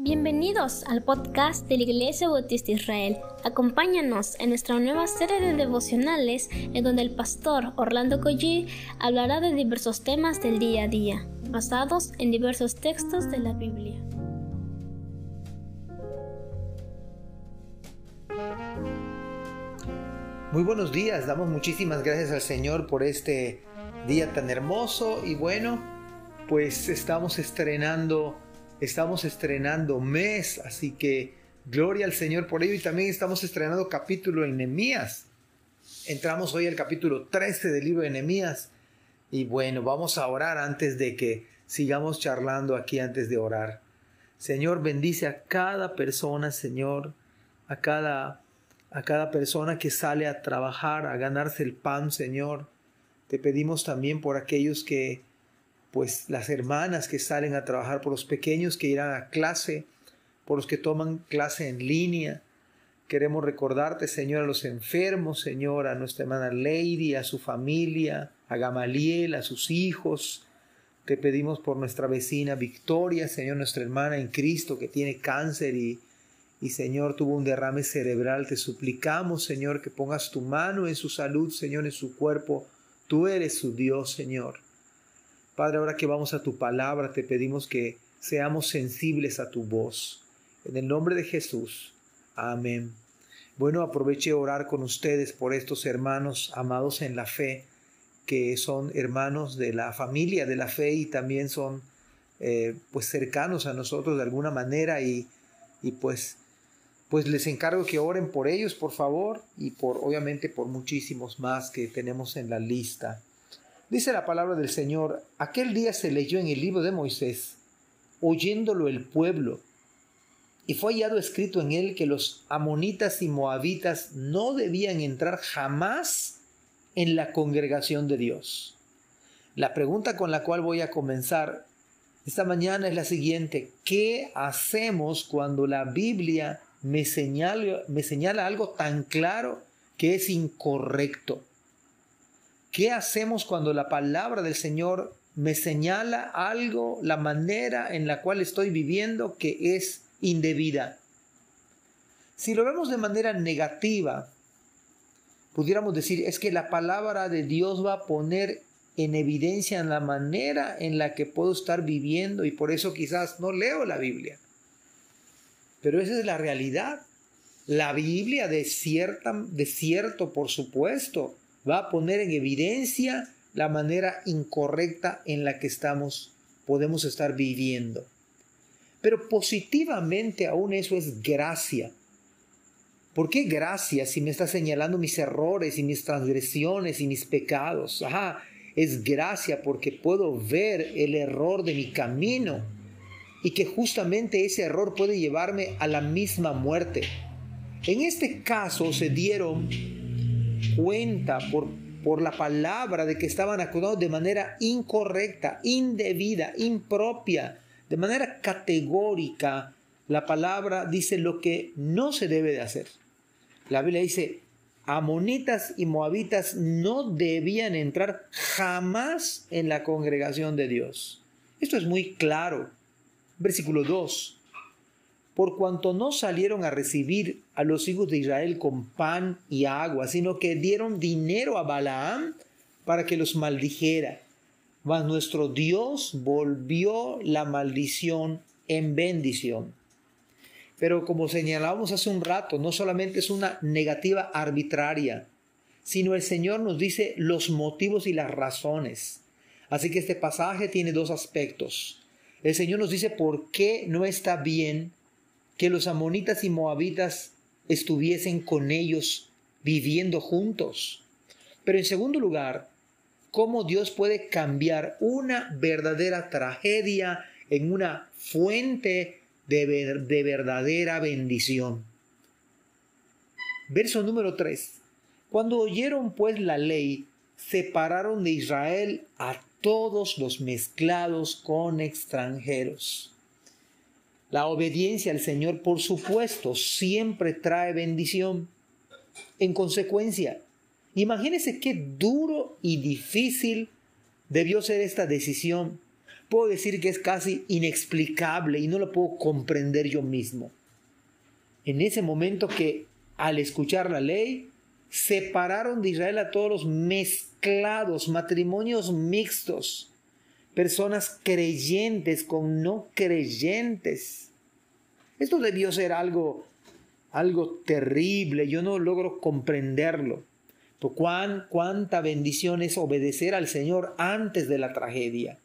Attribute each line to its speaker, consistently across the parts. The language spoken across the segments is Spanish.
Speaker 1: Bienvenidos al podcast de la Iglesia Bautista Israel. Acompáñanos en nuestra nueva serie de devocionales en donde el pastor Orlando Collie hablará de diversos temas del día a día, basados en diversos textos de la Biblia.
Speaker 2: Muy buenos días, damos muchísimas gracias al Señor por este día tan hermoso y bueno, pues estamos estrenando Estamos estrenando mes, así que gloria al Señor por ello y también estamos estrenando capítulo en Nehemías. Entramos hoy al capítulo 13 del libro de Nehemías y bueno, vamos a orar antes de que sigamos charlando aquí antes de orar. Señor, bendice a cada persona, Señor, a cada a cada persona que sale a trabajar, a ganarse el pan, Señor. Te pedimos también por aquellos que pues las hermanas que salen a trabajar, por los pequeños que irán a clase, por los que toman clase en línea. Queremos recordarte, Señor, a los enfermos, Señor, a nuestra hermana Lady, a su familia, a Gamaliel, a sus hijos. Te pedimos por nuestra vecina Victoria, Señor, nuestra hermana en Cristo que tiene cáncer y, y Señor tuvo un derrame cerebral. Te suplicamos, Señor, que pongas tu mano en su salud, Señor, en su cuerpo. Tú eres su Dios, Señor. Padre, ahora que vamos a tu palabra, te pedimos que seamos sensibles a tu voz. En el nombre de Jesús. Amén. Bueno, aproveche orar con ustedes por estos hermanos amados en la fe, que son hermanos de la familia de la fe y también son eh, pues cercanos a nosotros de alguna manera y, y pues pues les encargo que oren por ellos, por favor, y por obviamente por muchísimos más que tenemos en la lista. Dice la palabra del Señor, aquel día se leyó en el libro de Moisés, oyéndolo el pueblo, y fue hallado escrito en él que los amonitas y moabitas no debían entrar jamás en la congregación de Dios. La pregunta con la cual voy a comenzar esta mañana es la siguiente, ¿qué hacemos cuando la Biblia me señala, me señala algo tan claro que es incorrecto? ¿Qué hacemos cuando la palabra del Señor me señala algo, la manera en la cual estoy viviendo que es indebida? Si lo vemos de manera negativa, pudiéramos decir, es que la palabra de Dios va a poner en evidencia la manera en la que puedo estar viviendo y por eso quizás no leo la Biblia. Pero esa es la realidad. La Biblia de, cierta, de cierto, por supuesto, va a poner en evidencia la manera incorrecta en la que estamos, podemos estar viviendo. Pero positivamente aún eso es gracia. ¿Por qué gracia si me está señalando mis errores y mis transgresiones y mis pecados? Ajá, es gracia porque puedo ver el error de mi camino y que justamente ese error puede llevarme a la misma muerte. En este caso se dieron cuenta por, por la palabra de que estaban actuando de manera incorrecta, indebida, impropia, de manera categórica. La palabra dice lo que no se debe de hacer. La Biblia dice, amonitas y moabitas no debían entrar jamás en la congregación de Dios. Esto es muy claro. Versículo 2 por cuanto no salieron a recibir a los hijos de Israel con pan y agua, sino que dieron dinero a Balaam para que los maldijera. Mas nuestro Dios volvió la maldición en bendición. Pero como señalábamos hace un rato, no solamente es una negativa arbitraria, sino el Señor nos dice los motivos y las razones. Así que este pasaje tiene dos aspectos. El Señor nos dice por qué no está bien que los amonitas y moabitas estuviesen con ellos viviendo juntos. Pero en segundo lugar, cómo Dios puede cambiar una verdadera tragedia en una fuente de, de verdadera bendición. Verso número 3. Cuando oyeron pues la ley, separaron de Israel a todos los mezclados con extranjeros. La obediencia al Señor, por supuesto, siempre trae bendición. En consecuencia, imagínese qué duro y difícil debió ser esta decisión, puedo decir que es casi inexplicable y no lo puedo comprender yo mismo. En ese momento que al escuchar la ley, separaron de Israel a todos los mezclados, matrimonios mixtos, personas creyentes con no creyentes. Esto debió ser algo, algo terrible, yo no logro comprenderlo. ¿Cuán, cuánta bendición es obedecer al Señor antes de la tragedia.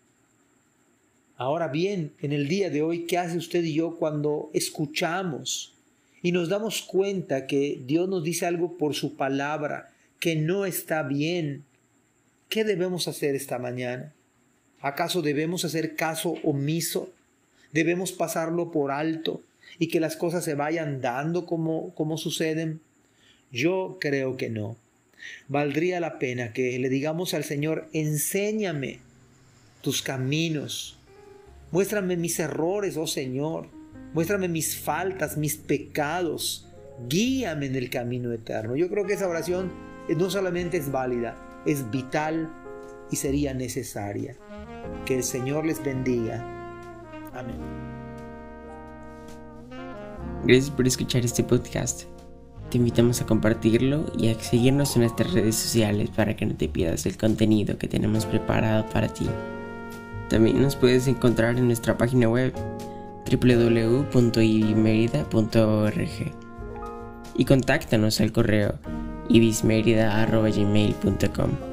Speaker 2: Ahora bien, en el día de hoy, ¿qué hace usted y yo cuando escuchamos y nos damos cuenta que Dios nos dice algo por su palabra que no está bien? ¿Qué debemos hacer esta mañana? ¿Acaso debemos hacer caso omiso? ¿Debemos pasarlo por alto y que las cosas se vayan dando como, como suceden? Yo creo que no. Valdría la pena que le digamos al Señor, enséñame tus caminos, muéstrame mis errores, oh Señor, muéstrame mis faltas, mis pecados, guíame en el camino eterno. Yo creo que esa oración no solamente es válida, es vital y sería necesaria. Que el Señor les bendiga. Amén.
Speaker 3: Gracias por escuchar este podcast. Te invitamos a compartirlo y a seguirnos en nuestras redes sociales para que no te pierdas el contenido que tenemos preparado para ti. También nos puedes encontrar en nuestra página web www.ibismerida.org y contáctanos al correo ibismerida.gmail.com.